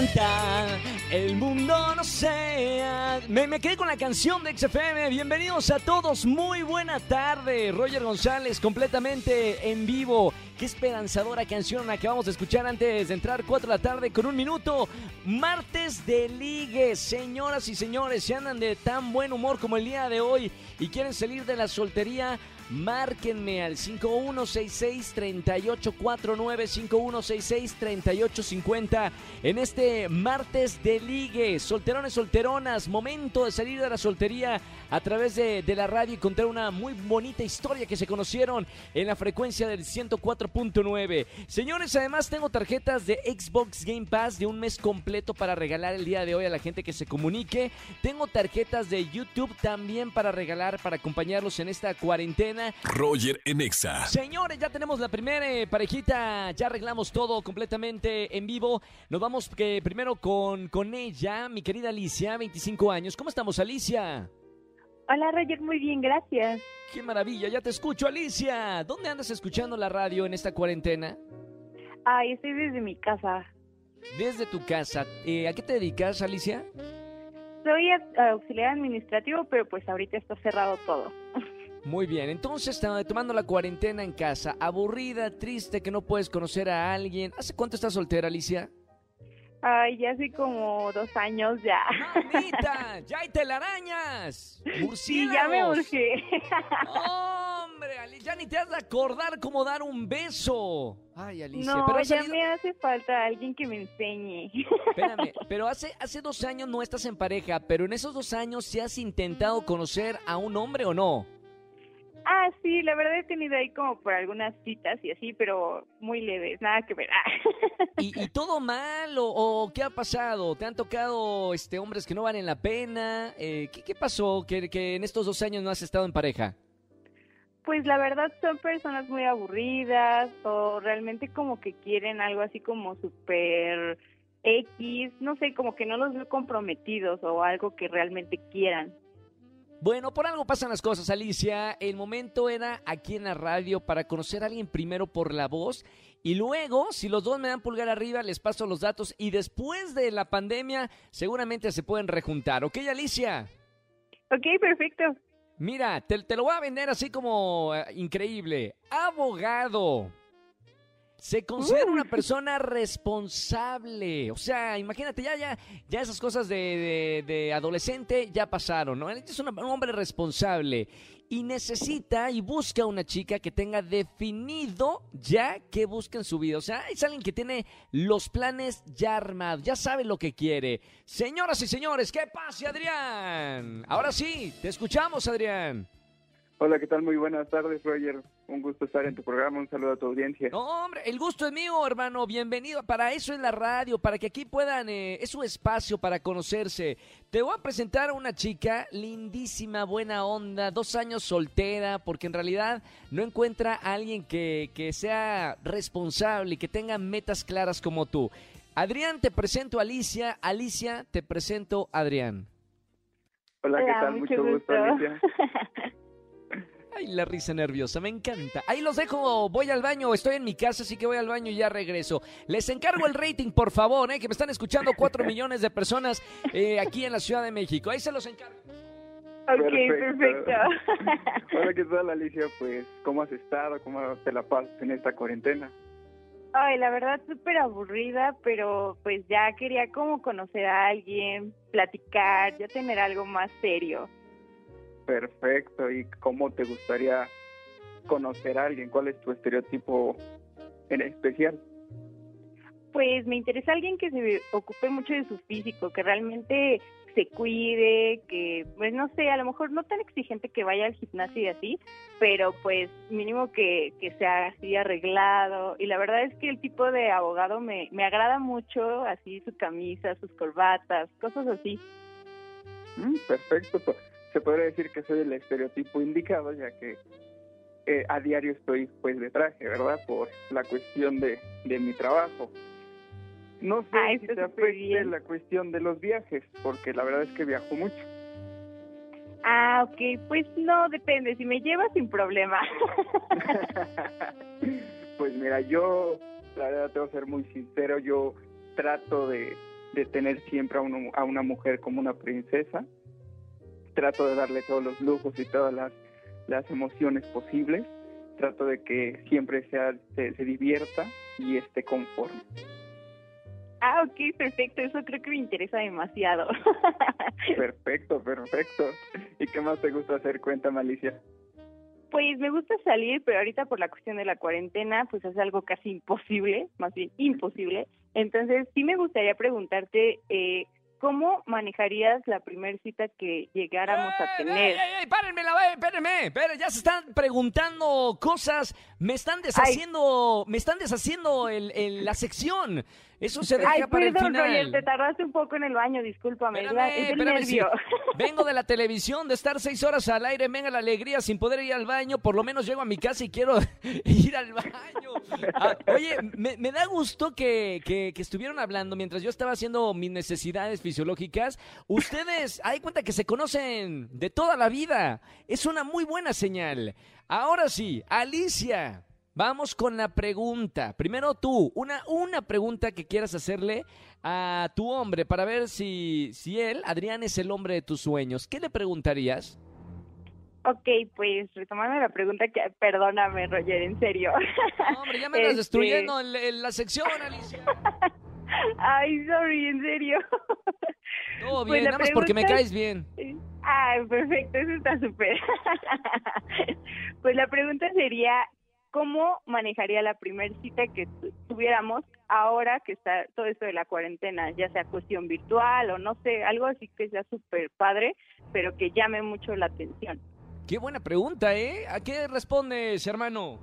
Canta, el mundo no sea. Me, quedé con la canción de XFM. Bienvenidos a todos. Muy buena tarde. Roger González, completamente en vivo. Qué esperanzadora canción acabamos de escuchar antes de entrar 4 de la tarde con un minuto. Martes de ligue. Señoras y señores, si andan de tan buen humor como el día de hoy y quieren salir de la soltería, Márquenme al 5166-3849, 5166-3850 en este martes de ligue. Solterones, solteronas, momento de salir de la soltería a través de, de la radio y contar una muy bonita historia que se conocieron en la frecuencia del 104.9. Señores, además tengo tarjetas de Xbox Game Pass de un mes completo para regalar el día de hoy a la gente que se comunique. Tengo tarjetas de YouTube también para regalar, para acompañarlos en esta cuarentena. Roger en Exa. Señores, ya tenemos la primera eh, parejita, ya arreglamos todo completamente en vivo. Nos vamos que primero con, con ella, mi querida Alicia, 25 años. ¿Cómo estamos, Alicia? Hola Roger, muy bien, gracias. Qué maravilla, ya te escucho, Alicia. ¿Dónde andas escuchando la radio en esta cuarentena? Ay, estoy desde mi casa. Desde tu casa. Eh, ¿A qué te dedicas, Alicia? Soy auxiliar administrativo, pero pues ahorita está cerrado todo. Muy bien, entonces tomando la cuarentena en casa, aburrida, triste, que no puedes conocer a alguien. ¿Hace cuánto estás soltera, Alicia? Ay, ya hace como dos años ya. ¡Mamita! ¡Ya hay telarañas! Sí, ya me. ¡Hombre, Ali, ya ni te has de acordar cómo dar un beso! Ay, Alicia, No, pero ya salido- me hace falta alguien que me enseñe. Espérame, pero hace, hace dos años no estás en pareja, pero en esos dos años ¿sí has intentado conocer a un hombre o no? Ah, sí, la verdad he tenido ahí como por algunas citas y así, pero muy leves, nada que ver. ¿Y, y todo mal o, o qué ha pasado? ¿Te han tocado este hombres que no valen la pena? Eh, ¿qué, qué pasó que, que en estos dos años no has estado en pareja? Pues la verdad son personas muy aburridas o realmente como que quieren algo así como súper X, no sé, como que no los veo comprometidos o algo que realmente quieran. Bueno, por algo pasan las cosas, Alicia. El momento era aquí en la radio para conocer a alguien primero por la voz y luego, si los dos me dan pulgar arriba, les paso los datos y después de la pandemia seguramente se pueden rejuntar. ¿Ok, Alicia? Ok, perfecto. Mira, te, te lo voy a vender así como eh, increíble. Abogado. Se considera una persona responsable. O sea, imagínate, ya, ya, ya esas cosas de, de- de adolescente ya pasaron, ¿no? Es un hombre responsable y necesita y busca una chica que tenga definido ya qué busca en su vida. O sea, es alguien que tiene los planes ya armados, ya sabe lo que quiere. Señoras y señores, ¿qué pase, Adrián? Ahora sí, te escuchamos, Adrián. Hola, ¿qué tal? Muy buenas tardes, Roger. Un gusto estar en tu programa. Un saludo a tu audiencia. No, hombre, el gusto es mío, hermano. Bienvenido. Para eso es la radio, para que aquí puedan, eh, es su espacio para conocerse. Te voy a presentar a una chica lindísima, buena onda, dos años soltera, porque en realidad no encuentra a alguien que, que sea responsable y que tenga metas claras como tú. Adrián, te presento a Alicia. Alicia, te presento a Adrián. Hola, ¿qué Hola, tal? Mucho gusto, Alicia. Ay, la risa nerviosa, me encanta. Ahí los dejo, voy al baño, estoy en mi casa, así que voy al baño y ya regreso. Les encargo el rating, por favor, eh, que me están escuchando cuatro millones de personas eh, aquí en la Ciudad de México. Ahí se los encargo. Ok, perfecto. Hola, ¿qué tal, Alicia? Pues, ¿cómo has estado? ¿Cómo te la pasas en esta cuarentena? Ay, la verdad súper aburrida, pero pues ya quería como conocer a alguien, platicar, ya tener algo más serio. Perfecto. ¿Y cómo te gustaría conocer a alguien? ¿Cuál es tu estereotipo en especial? Pues me interesa alguien que se ocupe mucho de su físico, que realmente se cuide, que pues no sé, a lo mejor no tan exigente que vaya al gimnasio y así, pero pues mínimo que, que sea así arreglado. Y la verdad es que el tipo de abogado me, me agrada mucho, así su camisa, sus corbatas, cosas así. Mm, perfecto. Se podría decir que soy el estereotipo indicado, ya que eh, a diario estoy pues de traje, ¿verdad? Por la cuestión de, de mi trabajo. No sé Ah, si te afecte la cuestión de los viajes, porque la verdad es que viajo mucho. Ah, ok, pues no, depende, si me llevas sin problema. pues mira, yo, la verdad, tengo que ser muy sincero, yo trato de, de tener siempre a, uno- a una mujer como una princesa, trato de darle todos los lujos y todas las, las emociones posibles, trato de que siempre sea, se, se divierta y esté conforme. ah, ok, perfecto, eso creo que me interesa demasiado. Perfecto, perfecto. ¿Y qué más te gusta hacer? Cuéntame, Alicia. Pues me gusta salir, pero ahorita por la cuestión de la cuarentena, pues es algo casi imposible, más bien imposible. Entonces, sí me gustaría preguntarte, eh, ¿cómo manejarías la primer cita que llegáramos a ¡Ey, tener? ey, ey, ey! párenme, la, ey, espérenme, espérenme, ya se están preguntando cosas, me están deshaciendo, me están deshaciendo el, el- la sección. Eso se deja Ay, para el perdón, final. Roger, te tardaste un poco en el baño, discúlpame, Espérame, es el espérame, sí. Vengo de la televisión, de estar seis horas al aire, venga la alegría sin poder ir al baño. Por lo menos llego a mi casa y quiero ir al baño. Ah, oye, me, me da gusto que, que- que estuvieron hablando mientras yo estaba haciendo mis necesidades fisiológicas. Ustedes, hay cuenta que se conocen de toda la vida. Es una muy buena señal. Ahora sí, Alicia. Vamos con la pregunta. Primero tú, una, una pregunta que quieras hacerle a tu hombre para ver si, si él, Adrián, es el hombre de tus sueños. ¿Qué le preguntarías? Ok, pues retomando la pregunta que, perdóname, Roger, en serio. No, hombre, ya me Este- destruyendo el- la sección, Alicia. Ay, sorry, en serio. Todo Pues bien, la nada más porque me caes bien. Ah, perfecto, eso está súper. pues la pregunta sería, ¿cómo manejaría la primer cita que tu- tuviéramos ahora que está todo esto de la cuarentena, ya sea cuestión virtual o no sé, algo así que sea súper padre, pero que llame mucho la atención? Qué buena pregunta, ¿eh? ¿A qué respondes, hermano?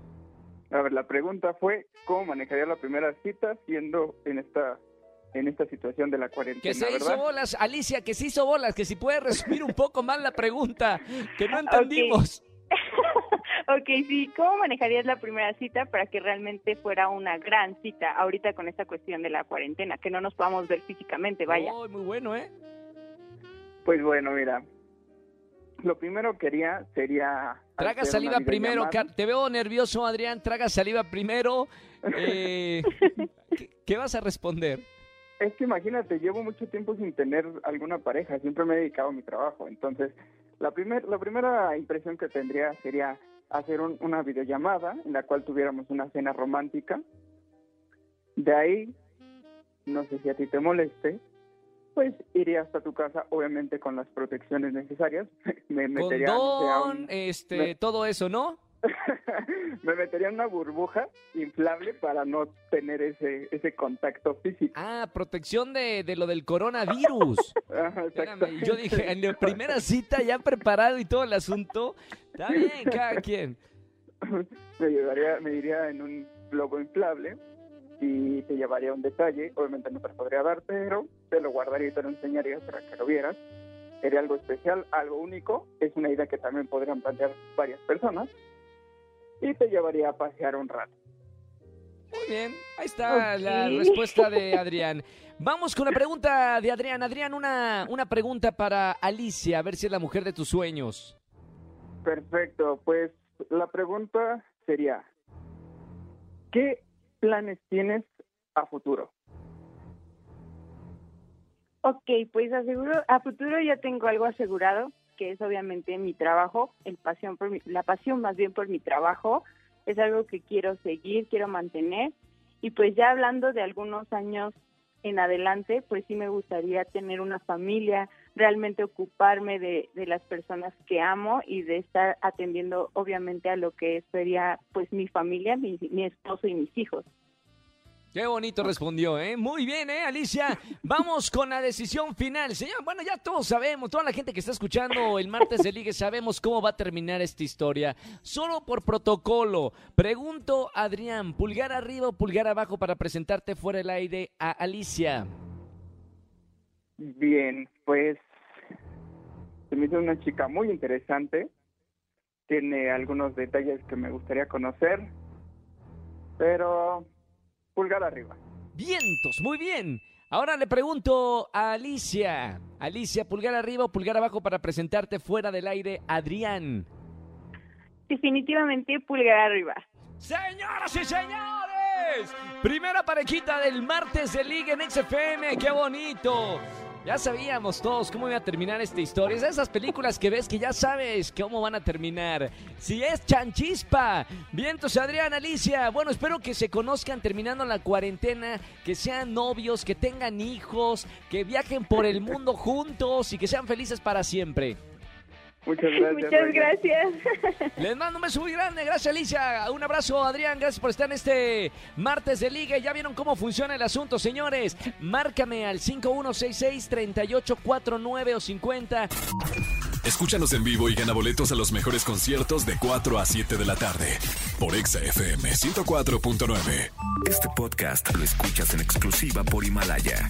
A ver, la pregunta fue, ¿cómo manejaría la primera cita siendo en esta en esta situación de la cuarentena, Que se verdad? hizo bolas, Alicia, que se hizo bolas, que si puedes resumir un poco más la pregunta, que no entendimos. Ok, sí, ¿cómo manejarías la primera cita para que realmente fuera una gran cita ahorita con esta cuestión de la cuarentena, que no nos podamos ver físicamente, vaya? Ay, muy bueno, ¿eh? Pues bueno, mira, lo primero que haría sería... Traga saliva primero, te veo nervioso, Adrián. Traga saliva primero. Eh, ¿qué, qué vas a responder? Es que imagínate, llevo mucho tiempo sin tener alguna pareja, siempre me he dedicado a mi trabajo, entonces la, primer, la primera impresión que tendría sería hacer un- una videollamada en la cual tuviéramos una cena romántica. De ahí, no sé si a ti te moleste, pues iría hasta tu casa, obviamente con las protecciones necesarias. me metería, no sé, a Condón, un- este, me- todo eso, ¿no? me metería en una burbuja inflable para no tener ese, ese contacto físico. Ah, protección de, de lo del coronavirus. Ajá, Espérame, yo dije, en la primera cita ya preparado y todo el asunto. Está bien, cada quien. me llevaría, me iría en un globo inflable y te llevaría un detalle, obviamente no te lo podría dar, pero te lo guardaría y te lo enseñaría para que lo vieras. Sería algo especial, algo único, es una idea que también podrían plantear varias personas y te llevaría a pasear un rato. Muy bien, ahí está la respuesta de Adrián. Vamos con la pregunta de Adrián. Adrián, una, una pregunta para Alicia, a ver si es la mujer de tus sueños. Perfecto, pues la pregunta sería, ¿qué planes tienes a futuro? Ok, pues aseguro, a futuro ya tengo algo asegurado, que es obviamente mi trabajo, el pasión por mi- la pasión más bien por mi trabajo, es algo que quiero seguir, quiero mantener, y pues ya hablando de algunos años en adelante, pues sí me gustaría tener una familia, realmente ocuparme de, las personas que amo y de estar atendiendo obviamente a lo que sería pues mi familia, mi, mi esposo y mis hijos. Qué bonito respondió, ¿eh? Muy bien, ¿eh, Alicia? Vamos con la decisión final. Señor, bueno, ya todos sabemos, toda la gente que está escuchando el martes de Ligue, sabemos cómo va a terminar esta historia. Solo por protocolo. Pregunto, Adrián, pulgar arriba o pulgar abajo para presentarte fuera del aire a Alicia. Bien, pues se me hizo una chica muy interesante, tiene algunos detalles que me gustaría conocer, pero pulgar arriba. Vientos, muy bien. Ahora le pregunto a Alicia. Alicia, pulgar arriba o pulgar abajo para presentarte fuera del aire, Adrián. Definitivamente pulgar arriba. Señoras y señores, primera parejita del martes de Liga en XFM, qué bonito. Ya sabíamos todos cómo iba a terminar esta historia. Es de esas películas que ves que ya sabes cómo van a terminar. Si es Chanchispa, vientos Adrián, Alicia. Bueno, espero que se conozcan terminando la cuarentena, que sean novios, que tengan hijos, que viajen por el mundo juntos y que sean felices para siempre. Muchas gracias. Muchas gracias. Les mando un beso muy grande. Gracias, Alicia. Un abrazo, Adrián. Gracias por estar en este martes de liga. Ya vieron cómo funciona el asunto, señores. Márcame al 5166-3849 o 50. Escúchanos en vivo y gana boletos a los mejores conciertos de 4 a 7 de la tarde por Exa FM 104.9. Este podcast lo escuchas en exclusiva por Himalaya.